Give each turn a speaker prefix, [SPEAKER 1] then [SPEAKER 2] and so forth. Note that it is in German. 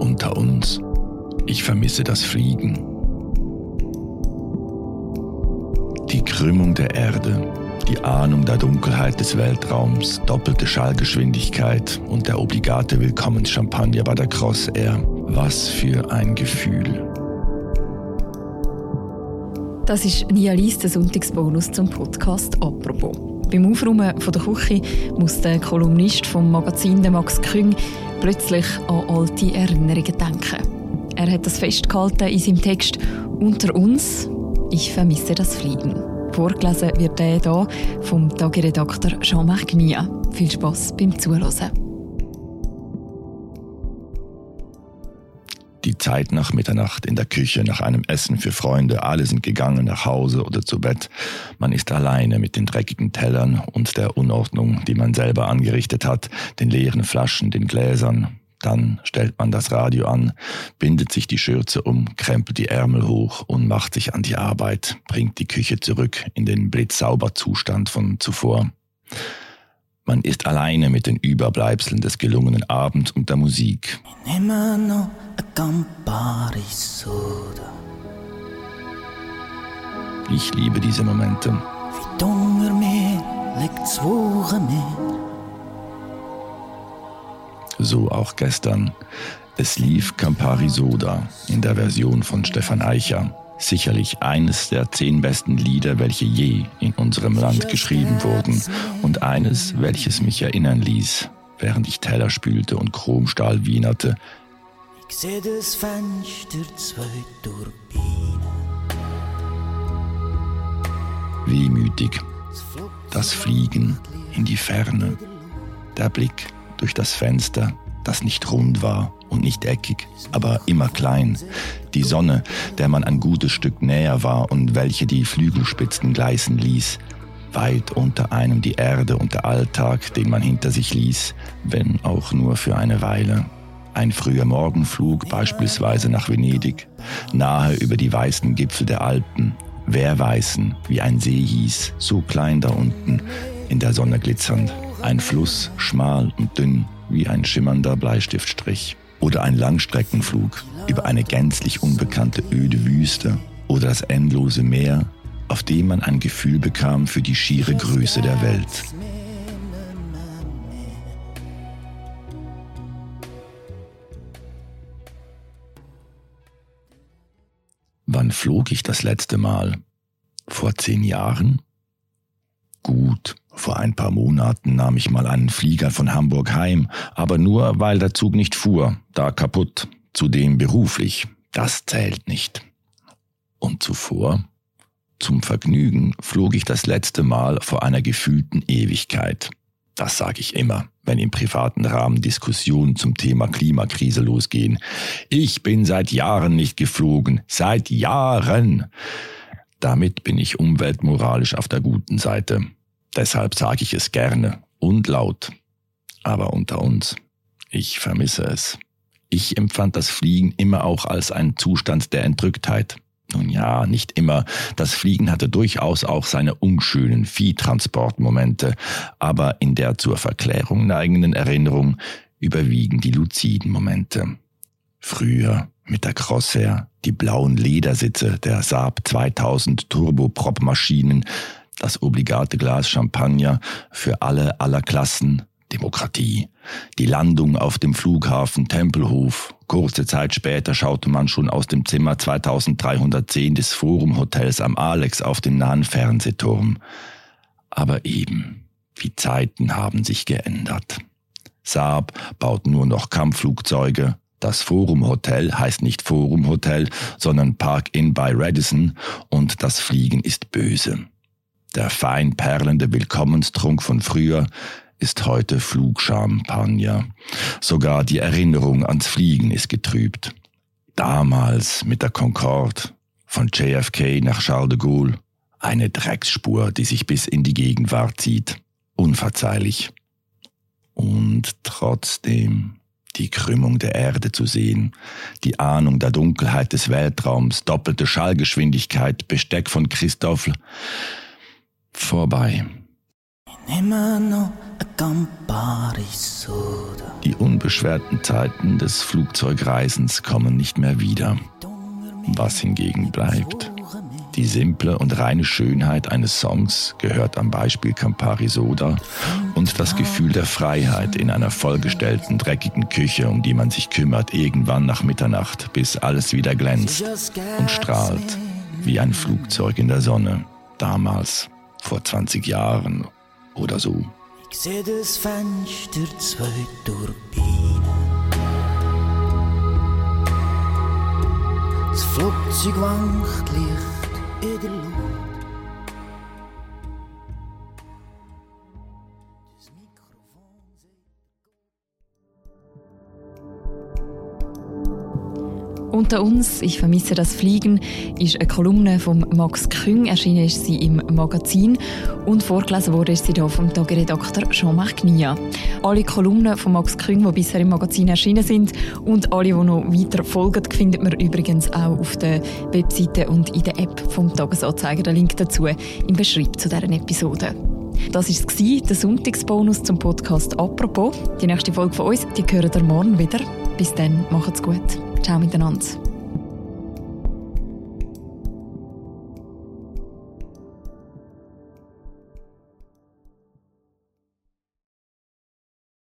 [SPEAKER 1] Unter uns. Ich vermisse das Fliegen. Die Krümmung der Erde, die Ahnung der Dunkelheit des Weltraums, doppelte Schallgeschwindigkeit und der obligate Willkommenschampagner bei der Cross Air. Was für ein Gefühl.
[SPEAKER 2] Das ist Nialis der Sonntagsbonus zum Podcast «Apropos». Beim Aufräumen von der Küche muss der Kolumnist vom Magazin Max Küng plötzlich an alte Erinnerungen denken. Er hat das festgehalten in seinem Text «Unter uns, ich vermisse das Fliegen». Vorgelesen wird er hier vom Tagiredakteur Jean-Marc Nia. Viel Spass beim Zuhören.
[SPEAKER 1] Die Zeit nach Mitternacht in der Küche, nach einem Essen für Freunde, alle sind gegangen nach Hause oder zu Bett. Man ist alleine mit den dreckigen Tellern und der Unordnung, die man selber angerichtet hat, den leeren Flaschen, den Gläsern. Dann stellt man das Radio an, bindet sich die Schürze um, krempelt die Ärmel hoch und macht sich an die Arbeit, bringt die Küche zurück in den blitzsauber Zustand von zuvor. Man ist alleine mit den Überbleibseln des gelungenen Abends und der Musik. Ich liebe diese Momente. So auch gestern. Es lief Campari Soda in der Version von Stefan Eicher. Sicherlich eines der zehn besten Lieder, welche je in unserem Land geschrieben wurden und eines, welches mich erinnern ließ, während ich Teller spülte und Chromstahl wienerte. Ich seh das Fenster zwei Turbinen. Wehmütig, das Fliegen in die Ferne, der Blick durch das Fenster, das nicht rund war und nicht eckig, aber immer klein. Die Sonne, der man ein gutes Stück näher war und welche die Flügelspitzen gleißen ließ. Weit unter einem die Erde und der Alltag, den man hinter sich ließ, wenn auch nur für eine Weile. Ein früher Morgenflug beispielsweise nach Venedig, nahe über die weißen Gipfel der Alpen, Wehrweißen, wie ein See hieß, so klein da unten, in der Sonne glitzernd. Ein Fluss, schmal und dünn, wie ein schimmernder Bleistiftstrich oder ein Langstreckenflug über eine gänzlich unbekannte öde Wüste oder das endlose Meer, auf dem man ein Gefühl bekam für die schiere Größe der Welt. Wann flog ich das letzte Mal? Vor zehn Jahren? Gut, vor ein paar Monaten nahm ich mal einen Flieger von Hamburg heim, aber nur weil der Zug nicht fuhr, da kaputt, zudem beruflich. Das zählt nicht. Und zuvor? Zum Vergnügen flog ich das letzte Mal vor einer gefühlten Ewigkeit. Das sage ich immer, wenn im privaten Rahmen Diskussionen zum Thema Klimakrise losgehen. Ich bin seit Jahren nicht geflogen. Seit Jahren. Damit bin ich umweltmoralisch auf der guten Seite. Deshalb sage ich es gerne und laut. Aber unter uns, ich vermisse es. Ich empfand das Fliegen immer auch als einen Zustand der Entrücktheit. Nun ja, nicht immer. Das Fliegen hatte durchaus auch seine unschönen Viehtransportmomente, aber in der zur Verklärung neigenden Erinnerung überwiegen die luziden Momente. Früher mit der Crossair, die blauen Ledersitze der Saab 2000 Turboprop-Maschinen, das obligate Glas Champagner für alle aller Klassen, Demokratie, die Landung auf dem Flughafen Tempelhof. Kurze Zeit später schaute man schon aus dem Zimmer 2310 des Forum Hotels am Alex auf den nahen Fernsehturm. Aber eben, die Zeiten haben sich geändert. Saab baut nur noch Kampfflugzeuge. Das Forum Hotel heißt nicht Forum Hotel, sondern Park Inn by Radisson und das Fliegen ist böse. Der fein perlende Willkommenstrunk von früher ist heute Flugchampagner. Sogar die Erinnerung ans Fliegen ist getrübt. Damals mit der Concorde von JFK nach Charles de Gaulle. Eine Drecksspur, die sich bis in die Gegenwart zieht. Unverzeihlich. Und trotzdem die Krümmung der Erde zu sehen, die Ahnung der Dunkelheit des Weltraums, doppelte Schallgeschwindigkeit, Besteck von Christoffel, vorbei. Die unbeschwerten Zeiten des Flugzeugreisens kommen nicht mehr wieder. Was hingegen bleibt, die simple und reine Schönheit eines Songs gehört am Beispiel Campari Soda und das Gefühl der Freiheit in einer vollgestellten, dreckigen Küche, um die man sich kümmert, irgendwann nach Mitternacht, bis alles wieder glänzt und strahlt wie ein Flugzeug in der Sonne, damals, vor 20 Jahren oder so.
[SPEAKER 3] Ich sehe das Fenster zwei Turbinen. Das Flugzeug wankt Licht in der Luft.
[SPEAKER 2] Unter uns, ich vermisse das Fliegen, ist eine Kolumne von Max Küng. Erschienen ist sie im Magazin und vorgelesen wurde sie hier vom Tageredakteur Jean-Marc Nia. Alle Kolumnen von Max Küng, die bisher im Magazin erschienen sind und alle, die noch weiter folgen, findet man übrigens auch auf der Webseite und in der App vom Tagesanzeiger. Der Link dazu im Beschreibung zu dieser Episode. Das war der Sonntagsbonus zum Podcast «Apropos». Die nächste Folge von uns, die hören ihr morgen wieder. Bis dann, macht's gut. Ciao miteinander.